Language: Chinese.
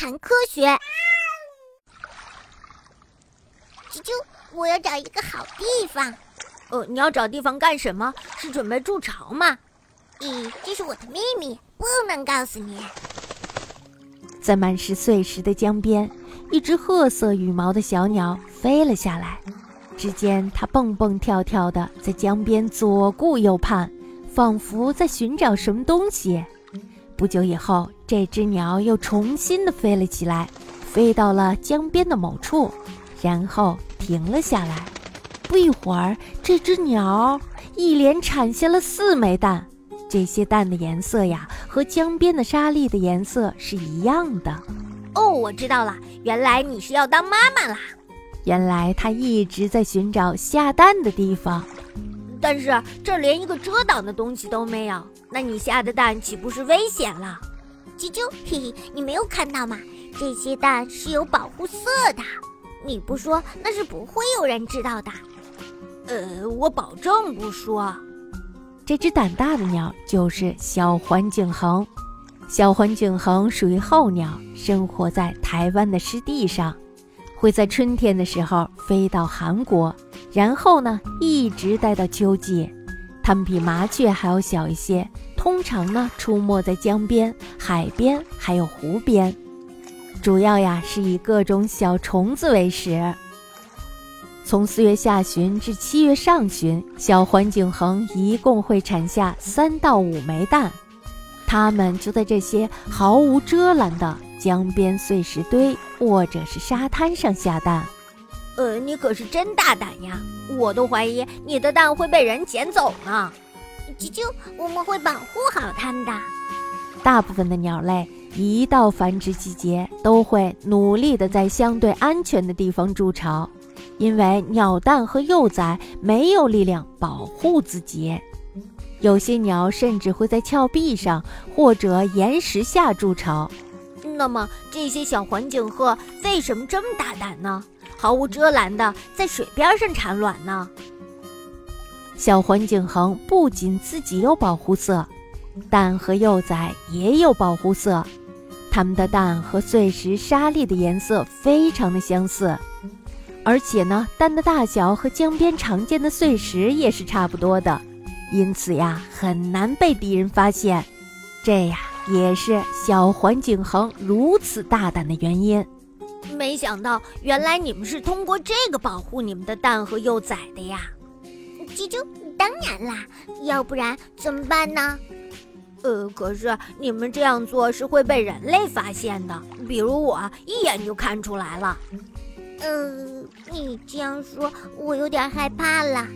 谈科学。啾啾，我要找一个好地方。呃，你要找地方干什么？是准备筑巢吗？咦，这是我的秘密，不能告诉你。在满是碎石的江边，一只褐色羽毛的小鸟飞了下来。只见它蹦蹦跳跳的在江边左顾右盼，仿佛在寻找什么东西。不久以后，这只鸟又重新的飞了起来，飞到了江边的某处，然后停了下来。不一会儿，这只鸟一连产下了四枚蛋。这些蛋的颜色呀，和江边的沙粒的颜色是一样的。哦，我知道了，原来你是要当妈妈啦！原来它一直在寻找下蛋的地方，但是这连一个遮挡的东西都没有，那你下的蛋岂不是危险了？啾啾，嘿嘿，你没有看到吗？这些蛋是有保护色的，你不说那是不会有人知道的。呃，我保证不说。这只胆大的鸟就是小环颈鸻。小环颈鸻属于候鸟，生活在台湾的湿地上，会在春天的时候飞到韩国，然后呢一直待到秋季。它们比麻雀还要小一些，通常呢出没在江边、海边还有湖边，主要呀是以各种小虫子为食。从四月下旬至七月上旬，小环颈鸻一共会产下三到五枚蛋，它们就在这些毫无遮拦的江边碎石堆或者是沙滩上下蛋。呃，你可是真大胆呀！我都怀疑你的蛋会被人捡走呢。啾啾，我们会保护好它们的。大部分的鸟类一到繁殖季节，都会努力的在相对安全的地方筑巢。因为鸟蛋和幼崽没有力量保护自己，有些鸟甚至会在峭壁上或者岩石下筑巢。那么这些小环颈鹤为什么这么大胆呢？毫无遮拦的在水边上产卵呢？小环颈鸻不仅自己有保护色，蛋和幼崽也有保护色，它们的蛋和碎石沙粒的颜色非常的相似。而且呢，蛋的大小和江边常见的碎石也是差不多的，因此呀，很难被敌人发现。这呀，也是小环颈鸻如此大胆的原因。没想到，原来你们是通过这个保护你们的蛋和幼崽的呀！啾啾，当然啦，要不然怎么办呢？呃，可是你们这样做是会被人类发现的，比如我一眼就看出来了。嗯，你这样说，我有点害怕了。